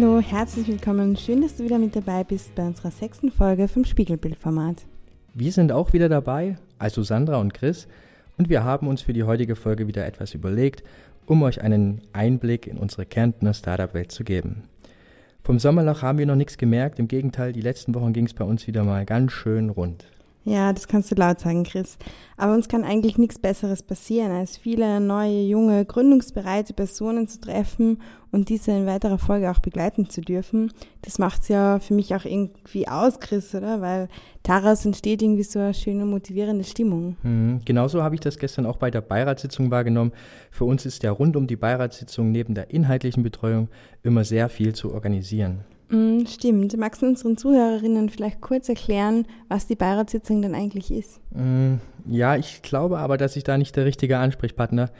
Hallo, herzlich willkommen. Schön, dass du wieder mit dabei bist bei unserer sechsten Folge vom Spiegelbildformat. Wir sind auch wieder dabei, also Sandra und Chris, und wir haben uns für die heutige Folge wieder etwas überlegt, um euch einen Einblick in unsere Kärntner Startup-Welt zu geben. Vom Sommerloch haben wir noch nichts gemerkt, im Gegenteil, die letzten Wochen ging es bei uns wieder mal ganz schön rund. Ja, das kannst du laut sagen, Chris. Aber uns kann eigentlich nichts Besseres passieren, als viele neue, junge, gründungsbereite Personen zu treffen und diese in weiterer Folge auch begleiten zu dürfen. Das macht's ja für mich auch irgendwie aus, Chris, oder? Weil daraus entsteht irgendwie so eine schöne, motivierende Stimmung. Mhm, genauso habe ich das gestern auch bei der Beiratssitzung wahrgenommen. Für uns ist ja rund um die Beiratssitzung neben der inhaltlichen Betreuung immer sehr viel zu organisieren. Mm, stimmt. Magst du unseren Zuhörerinnen vielleicht kurz erklären, was die Beiratssitzung denn eigentlich ist? Mm, ja, ich glaube aber, dass ich da nicht der richtige Ansprechpartner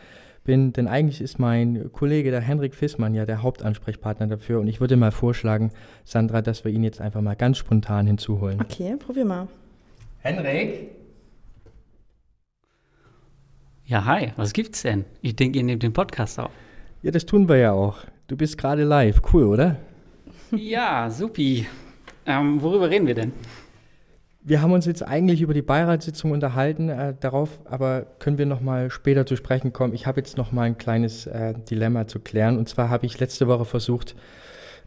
bin, denn eigentlich ist mein Kollege, der Henrik Fissmann, ja der Hauptansprechpartner dafür. Und ich würde mal vorschlagen, Sandra, dass wir ihn jetzt einfach mal ganz spontan hinzuholen. Okay, probier mal. Henrik? Ja, hi, was gibt's denn? Ich denke, ihr nehmt den Podcast auf. Ja, das tun wir ja auch. Du bist gerade live. Cool, oder? Ja, supi. Ähm, worüber reden wir denn? Wir haben uns jetzt eigentlich über die Beiratssitzung unterhalten, äh, darauf aber können wir noch mal später zu sprechen kommen. Ich habe jetzt noch mal ein kleines äh, Dilemma zu klären. Und zwar habe ich letzte Woche versucht,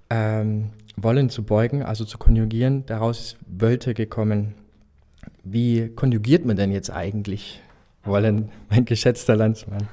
ähm, wollen zu beugen, also zu konjugieren. Daraus ist Wölte gekommen. Wie konjugiert man denn jetzt eigentlich wollen, mein geschätzter Landsmann?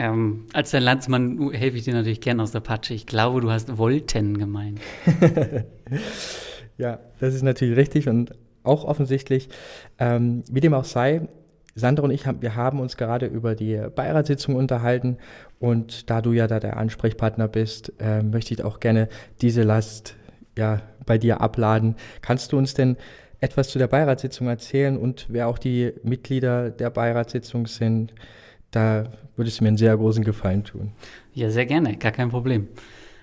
Ähm, als dein Landsmann helfe ich dir natürlich gern aus der Patsche. Ich glaube, du hast Wollten gemeint. ja, das ist natürlich richtig und auch offensichtlich. Ähm, wie dem auch sei, Sandra und ich, haben, wir haben uns gerade über die Beiratssitzung unterhalten und da du ja da der Ansprechpartner bist, äh, möchte ich auch gerne diese Last ja, bei dir abladen. Kannst du uns denn etwas zu der Beiratssitzung erzählen und wer auch die Mitglieder der Beiratssitzung sind? Da würde es mir einen sehr großen Gefallen tun. Ja, sehr gerne, gar kein Problem.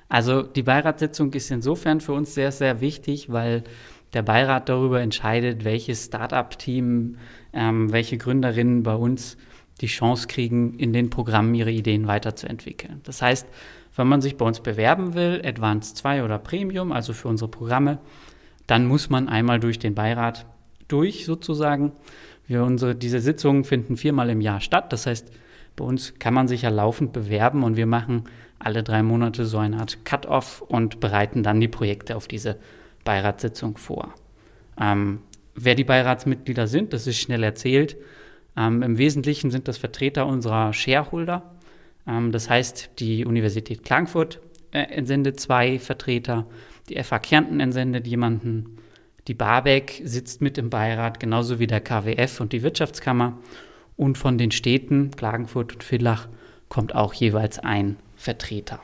Also die Beiratssitzung ist insofern für uns sehr, sehr wichtig, weil der Beirat darüber entscheidet, welches Start-up-Team, ähm, welche Gründerinnen bei uns die Chance kriegen, in den Programmen ihre Ideen weiterzuentwickeln. Das heißt, wenn man sich bei uns bewerben will, Advanced 2 oder Premium, also für unsere Programme, dann muss man einmal durch den Beirat durch sozusagen. Wir unsere, diese Sitzungen finden viermal im Jahr statt. Das heißt, bei uns kann man sich ja laufend bewerben und wir machen alle drei Monate so eine Art Cut-off und bereiten dann die Projekte auf diese Beiratssitzung vor. Ähm, wer die Beiratsmitglieder sind, das ist schnell erzählt. Ähm, Im Wesentlichen sind das Vertreter unserer Shareholder. Ähm, das heißt, die Universität Klagenfurt äh, entsendet zwei Vertreter, die FH Kärnten entsendet jemanden, die Barbeck sitzt mit im Beirat, genauso wie der KWF und die Wirtschaftskammer. Und von den Städten Klagenfurt und Villach kommt auch jeweils ein Vertreter.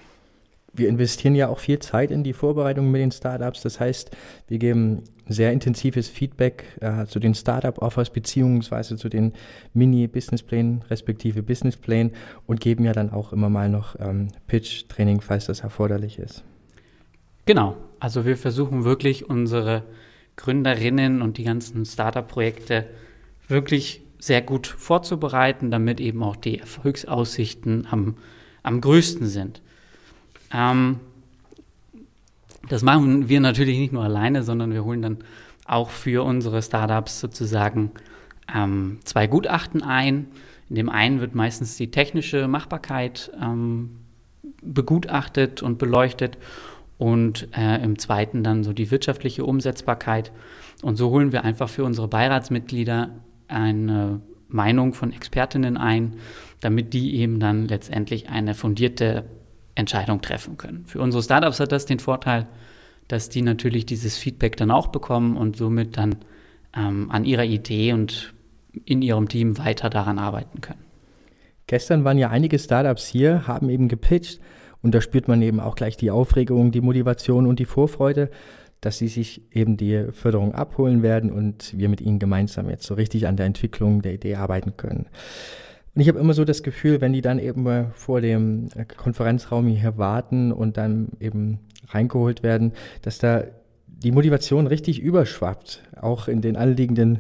Wir investieren ja auch viel Zeit in die Vorbereitung mit den Startups. Das heißt, wir geben sehr intensives Feedback äh, zu den Startup-Offers beziehungsweise zu den Mini-Businessplänen respektive Businessplänen und geben ja dann auch immer mal noch ähm, Pitch-Training, falls das erforderlich ist. Genau. Also wir versuchen wirklich unsere Gründerinnen und die ganzen Startup-Projekte wirklich sehr gut vorzubereiten, damit eben auch die Erfolgsaussichten am, am größten sind. Ähm, das machen wir natürlich nicht nur alleine, sondern wir holen dann auch für unsere Startups sozusagen ähm, zwei Gutachten ein. In dem einen wird meistens die technische Machbarkeit ähm, begutachtet und beleuchtet und äh, im zweiten dann so die wirtschaftliche Umsetzbarkeit. Und so holen wir einfach für unsere Beiratsmitglieder eine Meinung von Expertinnen ein, damit die eben dann letztendlich eine fundierte Entscheidung treffen können. Für unsere Startups hat das den Vorteil, dass die natürlich dieses Feedback dann auch bekommen und somit dann ähm, an ihrer Idee und in ihrem Team weiter daran arbeiten können. Gestern waren ja einige Startups hier, haben eben gepitcht und da spürt man eben auch gleich die Aufregung, die Motivation und die Vorfreude, dass sie sich eben die Förderung abholen werden und wir mit ihnen gemeinsam jetzt so richtig an der Entwicklung der Idee arbeiten können. Und ich habe immer so das Gefühl, wenn die dann eben vor dem Konferenzraum hier warten und dann eben reingeholt werden, dass da die Motivation richtig überschwappt, auch in den anliegenden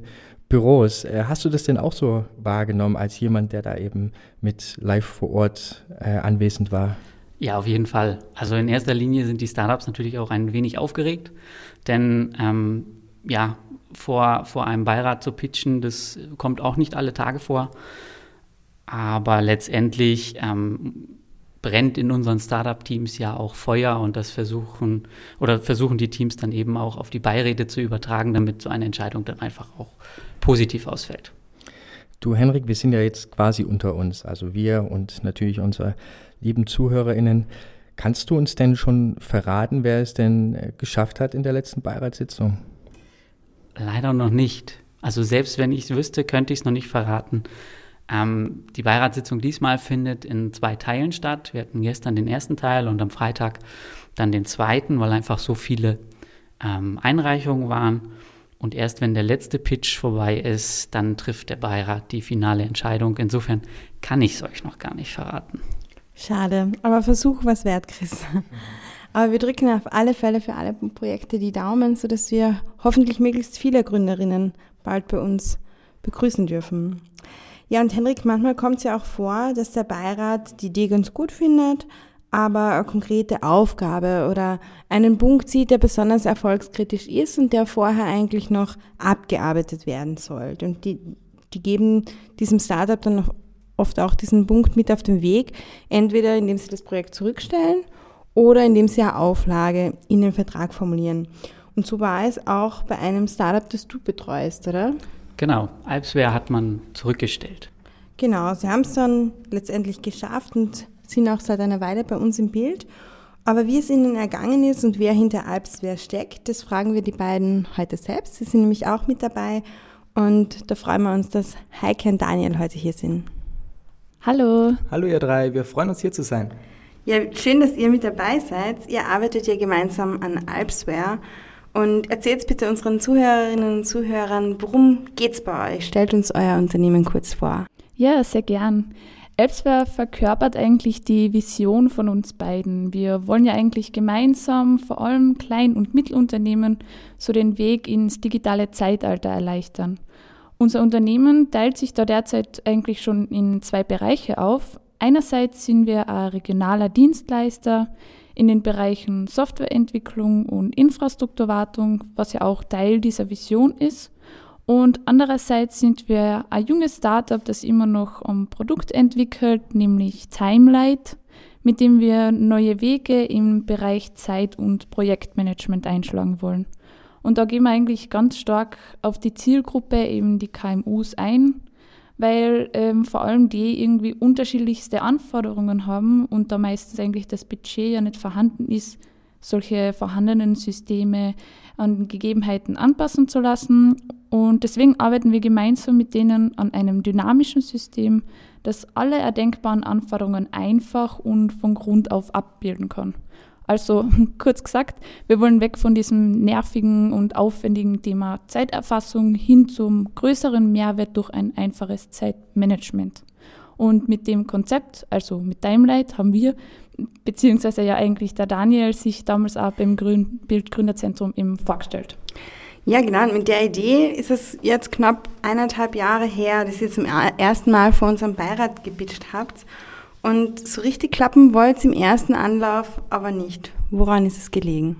Büros. Äh, hast du das denn auch so wahrgenommen als jemand, der da eben mit live vor Ort äh, anwesend war? Ja, auf jeden Fall. Also in erster Linie sind die Startups natürlich auch ein wenig aufgeregt, denn ähm, ja, vor, vor einem Beirat zu pitchen, das kommt auch nicht alle Tage vor. Aber letztendlich ähm, brennt in unseren Startup-Teams ja auch Feuer und das versuchen oder versuchen die Teams dann eben auch auf die Beiräte zu übertragen, damit so eine Entscheidung dann einfach auch positiv ausfällt. Du, Henrik, wir sind ja jetzt quasi unter uns, also wir und natürlich unsere lieben ZuhörerInnen. Kannst du uns denn schon verraten, wer es denn äh, geschafft hat in der letzten Beiratssitzung? Leider noch nicht. Also selbst wenn ich es wüsste, könnte ich es noch nicht verraten. Ähm, die Beiratssitzung diesmal findet in zwei Teilen statt. Wir hatten gestern den ersten Teil und am Freitag dann den zweiten, weil einfach so viele ähm, Einreichungen waren. Und erst wenn der letzte Pitch vorbei ist, dann trifft der Beirat die finale Entscheidung. Insofern kann ich es euch noch gar nicht verraten. Schade, aber Versuch was wert, Chris. Aber wir drücken auf alle Fälle für alle Projekte die Daumen, sodass wir hoffentlich möglichst viele Gründerinnen bald bei uns begrüßen dürfen. Ja, und Henrik, manchmal kommt es ja auch vor, dass der Beirat die Idee ganz gut findet, aber eine konkrete Aufgabe oder einen Punkt sieht, der besonders erfolgskritisch ist und der vorher eigentlich noch abgearbeitet werden sollte. Und die, die geben diesem Startup dann noch oft auch diesen Punkt mit auf den Weg, entweder indem sie das Projekt zurückstellen oder indem sie eine Auflage in den Vertrag formulieren. Und so war es auch bei einem Startup, das du betreust, oder? Genau, Alpsware hat man zurückgestellt. Genau, sie haben es dann letztendlich geschafft und sind auch seit einer Weile bei uns im Bild. Aber wie es ihnen ergangen ist und wer hinter Alpsware steckt, das fragen wir die beiden heute selbst. Sie sind nämlich auch mit dabei und da freuen wir uns, dass Heike und Daniel heute hier sind. Hallo. Hallo ihr drei, wir freuen uns hier zu sein. Ja, schön, dass ihr mit dabei seid. Ihr arbeitet ja gemeinsam an Alpsware. Und erzählt bitte unseren Zuhörerinnen und Zuhörern, worum geht's bei euch? Stellt uns euer Unternehmen kurz vor. Ja, sehr gern. Alpsware verkörpert eigentlich die Vision von uns beiden. Wir wollen ja eigentlich gemeinsam vor allem Klein- und Mittelunternehmen so den Weg ins digitale Zeitalter erleichtern. Unser Unternehmen teilt sich da derzeit eigentlich schon in zwei Bereiche auf. Einerseits sind wir ein regionaler Dienstleister in den Bereichen Softwareentwicklung und Infrastrukturwartung, was ja auch Teil dieser Vision ist. Und andererseits sind wir ein junges Startup, das immer noch ein Produkt entwickelt, nämlich Timelight, mit dem wir neue Wege im Bereich Zeit- und Projektmanagement einschlagen wollen. Und da gehen wir eigentlich ganz stark auf die Zielgruppe, eben die KMUs ein, weil ähm, vor allem die irgendwie unterschiedlichste Anforderungen haben und da meistens eigentlich das Budget ja nicht vorhanden ist, solche vorhandenen Systeme an Gegebenheiten anpassen zu lassen. Und deswegen arbeiten wir gemeinsam mit denen an einem dynamischen System, das alle erdenkbaren Anforderungen einfach und von Grund auf abbilden kann. Also kurz gesagt, wir wollen weg von diesem nervigen und aufwendigen Thema Zeiterfassung hin zum größeren Mehrwert durch ein einfaches Zeitmanagement. Und mit dem Konzept, also mit Timelight, haben wir, beziehungsweise ja eigentlich der Daniel, sich damals auch beim Grün Bildgründerzentrum eben vorgestellt. Ja, genau. Mit der Idee ist es jetzt knapp eineinhalb Jahre her, dass ihr zum ersten Mal vor unserem Beirat gepitcht habt. Und so richtig klappen wollte es im ersten Anlauf aber nicht. Woran ist es gelegen?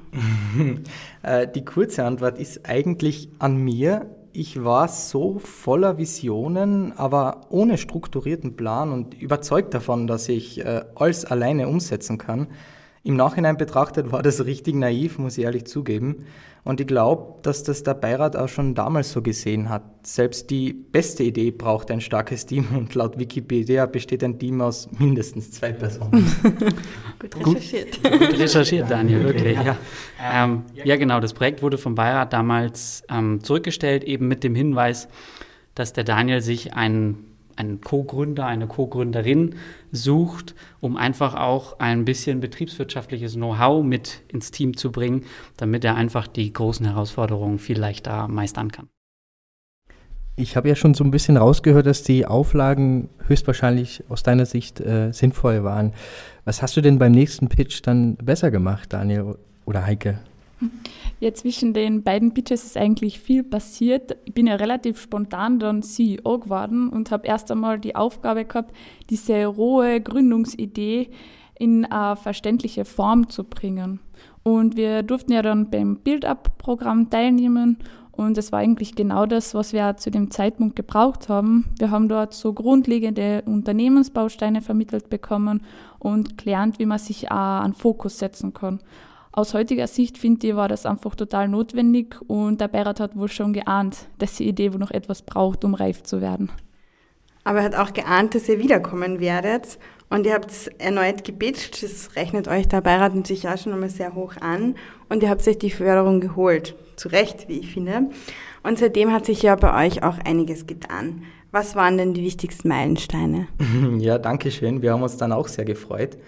Äh, die kurze Antwort ist eigentlich an mir. Ich war so voller Visionen, aber ohne strukturierten Plan und überzeugt davon, dass ich äh, alles alleine umsetzen kann. Im Nachhinein betrachtet war das richtig naiv, muss ich ehrlich zugeben. Und ich glaube, dass das der Beirat auch schon damals so gesehen hat. Selbst die beste Idee braucht ein starkes Team und laut Wikipedia besteht ein Team aus mindestens zwei Personen. gut recherchiert. Gut, gut recherchiert, Daniel, wirklich. Ja. Ähm, ja, genau. Das Projekt wurde vom Beirat damals ähm, zurückgestellt, eben mit dem Hinweis, dass der Daniel sich einen einen Co-Gründer, eine Co-Gründerin sucht, um einfach auch ein bisschen betriebswirtschaftliches Know-how mit ins Team zu bringen, damit er einfach die großen Herausforderungen viel leichter meistern kann. Ich habe ja schon so ein bisschen rausgehört, dass die Auflagen höchstwahrscheinlich aus deiner Sicht äh, sinnvoll waren. Was hast du denn beim nächsten Pitch dann besser gemacht, Daniel oder Heike? Ja, zwischen den beiden Pitches ist eigentlich viel passiert. Ich bin ja relativ spontan dann CEO geworden und habe erst einmal die Aufgabe gehabt, diese rohe Gründungsidee in eine verständliche Form zu bringen. Und wir durften ja dann beim Build-Up-Programm teilnehmen und es war eigentlich genau das, was wir zu dem Zeitpunkt gebraucht haben. Wir haben dort so grundlegende Unternehmensbausteine vermittelt bekommen und gelernt, wie man sich auch an Fokus setzen kann. Aus heutiger Sicht finde ich, war das einfach total notwendig und der Beirat hat wohl schon geahnt, dass die Idee wohl noch etwas braucht, um reif zu werden. Aber er hat auch geahnt, dass ihr wiederkommen werdet und ihr habt es erneut gebitcht. Das rechnet euch der Beirat natürlich auch schon einmal sehr hoch an und ihr habt euch die Förderung geholt. Zu Recht, wie ich finde. Und seitdem hat sich ja bei euch auch einiges getan. Was waren denn die wichtigsten Meilensteine? Ja, danke schön. Wir haben uns dann auch sehr gefreut.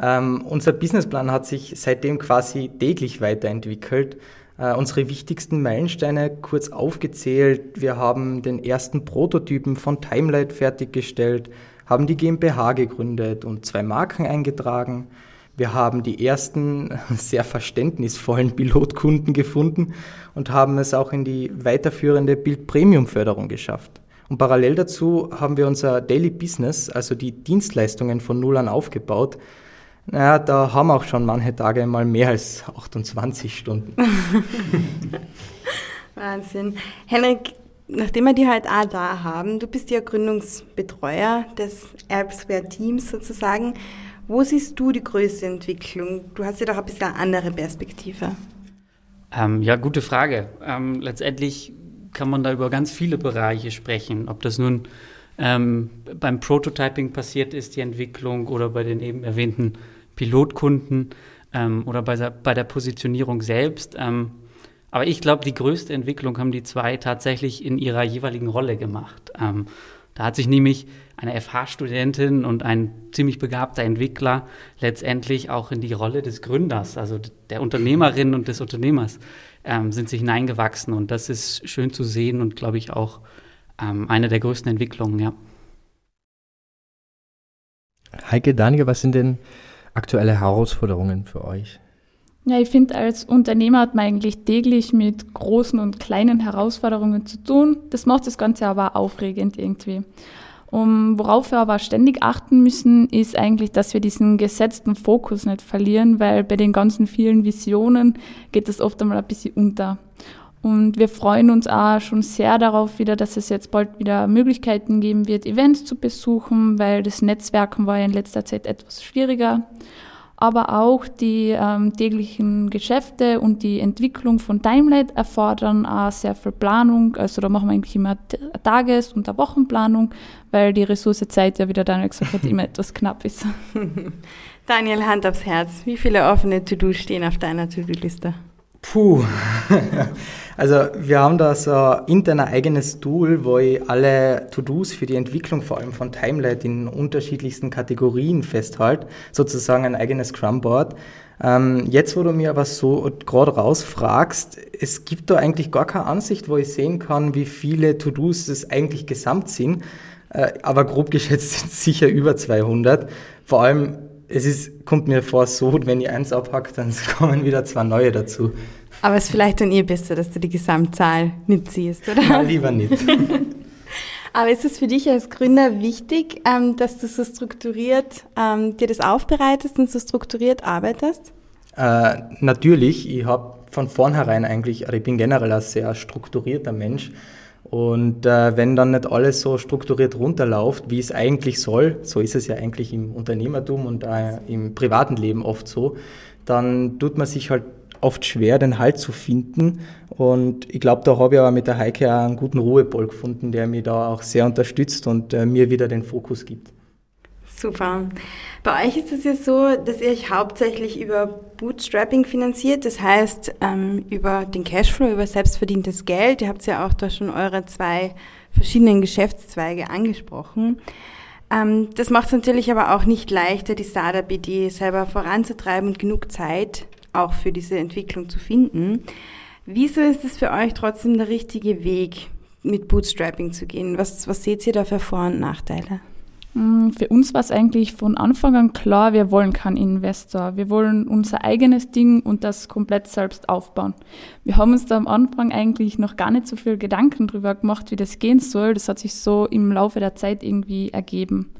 Ähm, unser Businessplan hat sich seitdem quasi täglich weiterentwickelt. Äh, unsere wichtigsten Meilensteine kurz aufgezählt. Wir haben den ersten Prototypen von Timelight fertiggestellt, haben die GmbH gegründet und zwei Marken eingetragen. Wir haben die ersten sehr verständnisvollen Pilotkunden gefunden und haben es auch in die weiterführende Bild-Premium-Förderung geschafft. Und parallel dazu haben wir unser Daily Business, also die Dienstleistungen von Null an aufgebaut, naja, da haben auch schon manche Tage mal mehr als 28 Stunden. Wahnsinn. Henrik, nachdem wir die halt auch da haben, du bist ja Gründungsbetreuer des Erbsware-Teams sozusagen. Wo siehst du die größte Entwicklung? Du hast ja doch ein bisschen eine andere Perspektive. Ähm, ja, gute Frage. Ähm, letztendlich kann man da über ganz viele Bereiche sprechen. Ob das nun ähm, beim Prototyping passiert ist, die Entwicklung, oder bei den eben erwähnten Pilotkunden ähm, oder bei der, bei der, Positionierung selbst. Ähm, aber ich glaube, die größte Entwicklung haben die zwei tatsächlich in ihrer jeweiligen Rolle gemacht. Ähm, da hat sich nämlich eine FH-Studentin und ein ziemlich begabter Entwickler letztendlich auch in die Rolle des Gründers, also der Unternehmerin und des Unternehmers, ähm, sind sich hineingewachsen. Und das ist schön zu sehen und, glaube ich, auch ähm, eine der größten Entwicklungen, ja. Heike, Daniel, was sind denn aktuelle Herausforderungen für euch? Ja, ich finde, als Unternehmer hat man eigentlich täglich mit großen und kleinen Herausforderungen zu tun. Das macht das Ganze aber aufregend irgendwie. Um, worauf wir aber ständig achten müssen, ist eigentlich, dass wir diesen gesetzten Fokus nicht verlieren, weil bei den ganzen vielen Visionen geht das oft einmal ein bisschen unter. Und wir freuen uns auch schon sehr darauf wieder, dass es jetzt bald wieder Möglichkeiten geben wird, Events zu besuchen, weil das Netzwerken war ja in letzter Zeit etwas schwieriger. Aber auch die ähm, täglichen Geschäfte und die Entwicklung von Timelight erfordern auch sehr viel Planung. Also da machen wir eigentlich immer Tages- und Wochenplanung, weil die Ressource Zeit ja, wie der Daniel gesagt hat, immer etwas knapp ist. Daniel, Hand aufs Herz. Wie viele offene To-Dos stehen auf deiner To-Do-Liste? Puh. Also wir haben da so intern ein eigenes Tool, wo ich alle To-Dos für die Entwicklung vor allem von Timelight in unterschiedlichsten Kategorien festhalte, sozusagen ein eigenes Scrum-Board. Ähm, jetzt, wo du mir aber so gerade rausfragst, es gibt da eigentlich gar keine Ansicht, wo ich sehen kann, wie viele To-Dos es eigentlich gesamt sind. Äh, aber grob geschätzt sind es sicher über 200. Vor allem, es ist, kommt mir vor so, wenn ich eins abhacke, dann kommen wieder zwei neue dazu. Aber es ist vielleicht dann eh besser, dass du die Gesamtzahl nicht siehst, oder? Nein, lieber nicht. Aber ist es für dich als Gründer wichtig, ähm, dass du so strukturiert ähm, dir das aufbereitest und so strukturiert arbeitest? Äh, natürlich. Ich habe von vornherein eigentlich, also ich bin generell ein sehr strukturierter Mensch. Und äh, wenn dann nicht alles so strukturiert runterläuft, wie es eigentlich soll, so ist es ja eigentlich im Unternehmertum und äh, im privaten Leben oft so, dann tut man sich halt oft schwer, den Halt zu finden. Und ich glaube, da habe ich aber mit der Heike auch einen guten Ruhepol gefunden, der mich da auch sehr unterstützt und äh, mir wieder den Fokus gibt. Super. Bei euch ist es ja so, dass ihr euch hauptsächlich über Bootstrapping finanziert, das heißt ähm, über den Cashflow, über selbstverdientes Geld. Ihr habt ja auch da schon eure zwei verschiedenen Geschäftszweige angesprochen. Ähm, das macht es natürlich aber auch nicht leichter, die Startup-Idee selber voranzutreiben und genug Zeit auch für diese Entwicklung zu finden. Wieso ist es für euch trotzdem der richtige Weg, mit Bootstrapping zu gehen? Was, was seht ihr da für Vor- und Nachteile? Mm, für uns war es eigentlich von Anfang an klar, wir wollen keinen Investor. Wir wollen unser eigenes Ding und das komplett selbst aufbauen. Wir haben uns da am Anfang eigentlich noch gar nicht so viel Gedanken drüber gemacht, wie das gehen soll. Das hat sich so im Laufe der Zeit irgendwie ergeben.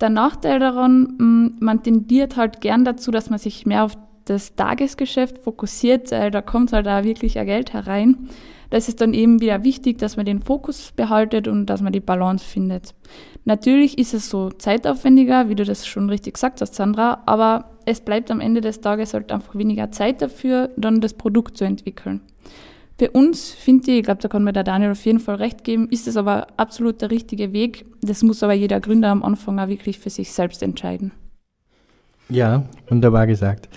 Der Nachteil daran, mm, man tendiert halt gern dazu, dass man sich mehr auf das Tagesgeschäft fokussiert, weil da kommt halt auch wirklich ein Geld herein. Da ist dann eben wieder wichtig, dass man den Fokus behaltet und dass man die Balance findet. Natürlich ist es so zeitaufwendiger, wie du das schon richtig gesagt hast, Sandra, aber es bleibt am Ende des Tages halt einfach weniger Zeit dafür, dann das Produkt zu entwickeln. Für uns, finde ich, ich glaube, da kann mir der Daniel auf jeden Fall recht geben, ist es aber absolut der richtige Weg. Das muss aber jeder Gründer am Anfang auch wirklich für sich selbst entscheiden. Ja, wunderbar gesagt.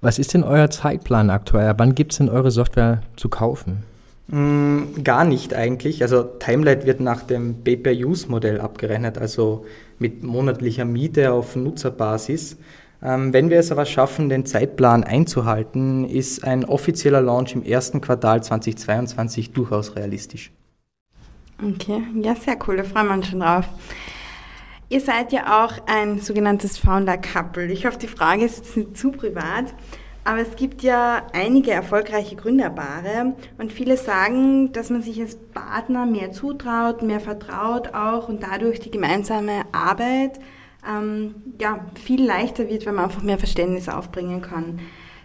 Was ist denn euer Zeitplan aktuell? Wann gibt es denn eure Software zu kaufen? Mm, gar nicht eigentlich. Also Timelight wird nach dem Pay-per-Use-Modell abgerechnet, also mit monatlicher Miete auf Nutzerbasis. Ähm, wenn wir es aber schaffen, den Zeitplan einzuhalten, ist ein offizieller Launch im ersten Quartal 2022 durchaus realistisch. Okay, ja, sehr cool, da freuen wir uns schon drauf. Ihr seid ja auch ein sogenanntes Founder-Couple. Ich hoffe, die Frage ist jetzt nicht zu privat, aber es gibt ja einige erfolgreiche Gründerpaare und viele sagen, dass man sich als Partner mehr zutraut, mehr vertraut auch und dadurch die gemeinsame Arbeit ähm, ja, viel leichter wird, wenn man einfach mehr Verständnis aufbringen kann.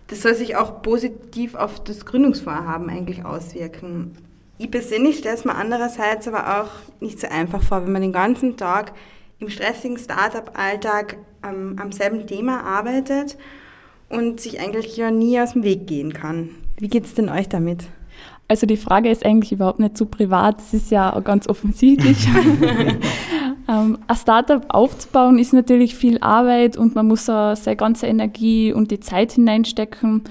Das soll sich auch positiv auf das Gründungsvorhaben eigentlich auswirken. Ich persönlich stelle es mir andererseits aber auch nicht so einfach vor, wenn man den ganzen Tag im stressigen Startup-Alltag ähm, am selben Thema arbeitet und sich eigentlich ja nie aus dem Weg gehen kann. Wie geht es denn euch damit? Also die Frage ist eigentlich überhaupt nicht zu privat, es ist ja ganz offensichtlich. ähm, ein Startup aufzubauen ist natürlich viel Arbeit und man muss da seine ganze Energie und die Zeit hineinstecken.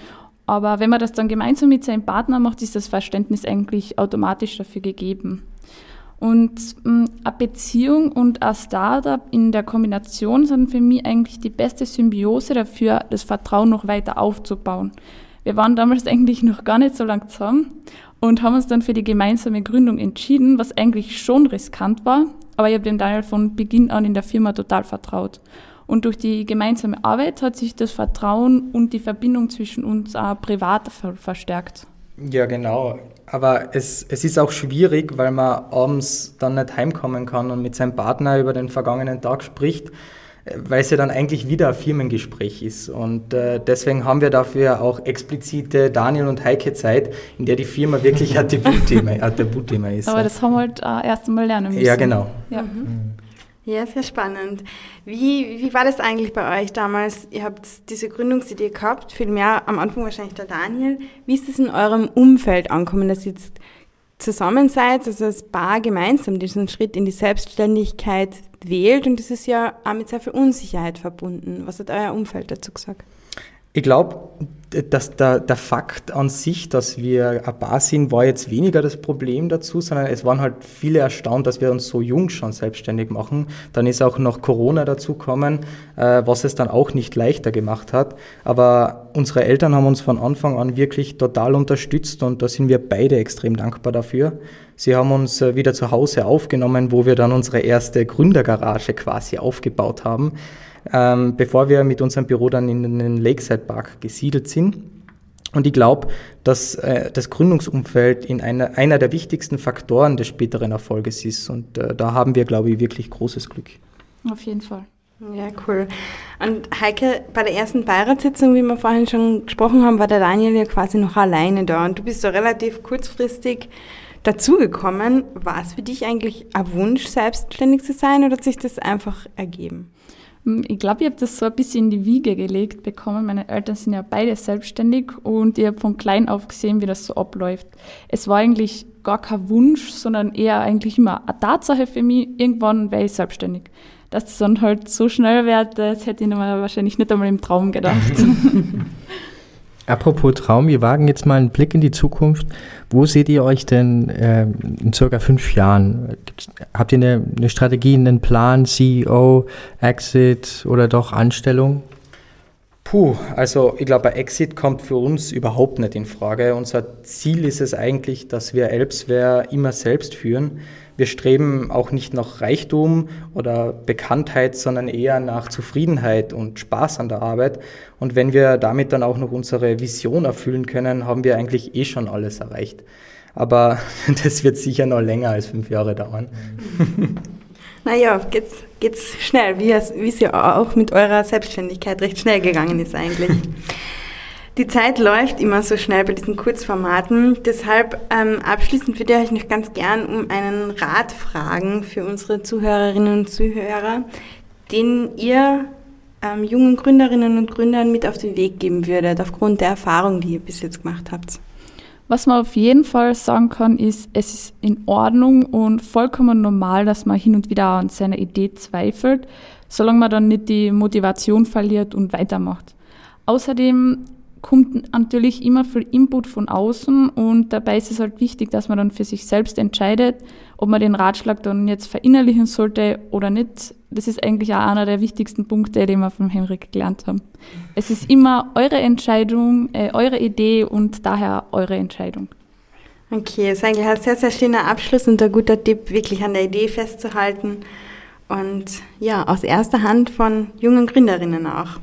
Aber wenn man das dann gemeinsam mit seinem Partner macht, ist das Verständnis eigentlich automatisch dafür gegeben. Und ähm, eine Beziehung und ein Startup in der Kombination sind für mich eigentlich die beste Symbiose dafür, das Vertrauen noch weiter aufzubauen. Wir waren damals eigentlich noch gar nicht so lang zusammen und haben uns dann für die gemeinsame Gründung entschieden, was eigentlich schon riskant war, aber ich habe dem Daniel von Beginn an in der Firma total vertraut. Und durch die gemeinsame Arbeit hat sich das Vertrauen und die Verbindung zwischen uns auch privat verstärkt. Ja, genau. Aber es, es ist auch schwierig, weil man abends dann nicht heimkommen kann und mit seinem Partner über den vergangenen Tag spricht, weil es ja dann eigentlich wieder ein Firmengespräch ist. Und äh, deswegen haben wir dafür auch explizite Daniel und Heike Zeit, in der die Firma wirklich ein Debutthema ist. Aber das haben wir halt äh, erst einmal lernen müssen. Ja, genau. Ja. Mhm. Ja, sehr spannend. Wie, wie war das eigentlich bei euch damals? Ihr habt diese Gründungsidee gehabt, viel mehr am Anfang wahrscheinlich der Daniel. Wie ist es in eurem Umfeld angekommen, dass ihr jetzt zusammen seid, also als Paar gemeinsam diesen Schritt in die Selbstständigkeit wählt? Und das ist ja auch mit sehr viel Unsicherheit verbunden. Was hat euer Umfeld dazu gesagt? Ich glaube, dass der, der Fakt an sich, dass wir ein Paar sind, war jetzt weniger das Problem dazu, sondern es waren halt viele erstaunt, dass wir uns so jung schon selbstständig machen. Dann ist auch noch Corona dazugekommen, äh, was es dann auch nicht leichter gemacht hat. Aber unsere Eltern haben uns von Anfang an wirklich total unterstützt und da sind wir beide extrem dankbar dafür. Sie haben uns äh, wieder zu Hause aufgenommen, wo wir dann unsere erste Gründergarage quasi aufgebaut haben ähm, bevor wir mit unserem Büro dann in den Lakeside Park gesiedelt sind. Und ich glaube, dass äh, das Gründungsumfeld in einer, einer der wichtigsten Faktoren des späteren Erfolges ist. Und äh, da haben wir, glaube ich, wirklich großes Glück. Auf jeden Fall. Ja, cool. Und Heike, bei der ersten Beiratssitzung, wie wir vorhin schon gesprochen haben, war der Daniel ja quasi noch alleine da. Und du bist so relativ kurzfristig dazugekommen. War es für dich eigentlich ein Wunsch, selbstständig zu sein oder hat sich das einfach ergeben? Hm, ich glaube, ich habe das so ein bisschen in die Wiege gelegt bekommen. Meine Eltern sind ja beide selbstständig und ich habe von klein auf gesehen, wie das so abläuft. Es war eigentlich gar kein Wunsch, sondern eher eigentlich immer eine Tatsache für mich. Irgendwann wäre ich selbstständig. Dass das dann halt so schnell wird, das hätte ich mir wahrscheinlich nicht einmal im Traum gedacht. Apropos Traum, wir wagen jetzt mal einen Blick in die Zukunft. Wo seht ihr euch denn äh, in circa fünf Jahren? Habt ihr eine, eine Strategie, einen Plan, CEO, Exit oder doch Anstellung? Puh, also ich glaube, ein Exit kommt für uns überhaupt nicht in Frage. Unser Ziel ist es eigentlich, dass wir Elbsware immer selbst führen. Wir streben auch nicht nach Reichtum oder Bekanntheit, sondern eher nach Zufriedenheit und Spaß an der Arbeit. Und wenn wir damit dann auch noch unsere Vision erfüllen können, haben wir eigentlich eh schon alles erreicht. Aber das wird sicher noch länger als fünf Jahre dauern. Naja, geht's, geht's schnell, wie es, wie es ja auch mit eurer Selbstständigkeit recht schnell gegangen ist eigentlich. Die Zeit läuft immer so schnell bei diesen Kurzformaten. Deshalb ähm, abschließend würde ich euch noch ganz gern um einen Rat fragen für unsere Zuhörerinnen und Zuhörer, den ihr ähm, jungen Gründerinnen und Gründern mit auf den Weg geben würdet, aufgrund der Erfahrung, die ihr bis jetzt gemacht habt. Was man auf jeden Fall sagen kann, ist, es ist in Ordnung und vollkommen normal, dass man hin und wieder an seiner Idee zweifelt, solange man dann nicht die Motivation verliert und weitermacht. Außerdem kommt natürlich immer viel Input von außen und dabei ist es halt wichtig, dass man dann für sich selbst entscheidet, ob man den Ratschlag dann jetzt verinnerlichen sollte oder nicht. Das ist eigentlich auch einer der wichtigsten Punkte, den wir von Henrik gelernt haben. Es ist immer eure Entscheidung, äh, eure Idee und daher eure Entscheidung. Okay, das ist eigentlich ein sehr, sehr schöner Abschluss und ein guter Tipp, wirklich an der Idee festzuhalten. Und ja, aus erster Hand von jungen Gründerinnen auch.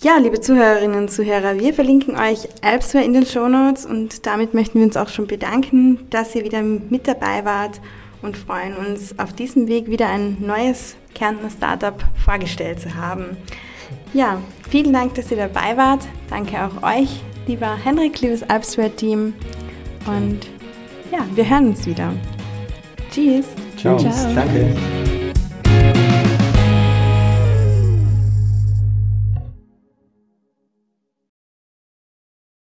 Ja, liebe Zuhörerinnen und Zuhörer, wir verlinken euch Alpsware in den Shownotes und damit möchten wir uns auch schon bedanken, dass ihr wieder mit dabei wart und freuen uns auf diesem Weg wieder ein neues Kärntner Startup vorgestellt zu haben. Ja, vielen Dank, dass ihr dabei wart. Danke auch euch, lieber Henrik, liebes Alpsware-Team. Und ja, wir hören uns wieder. Tschüss. Ciao. Ciao. Danke.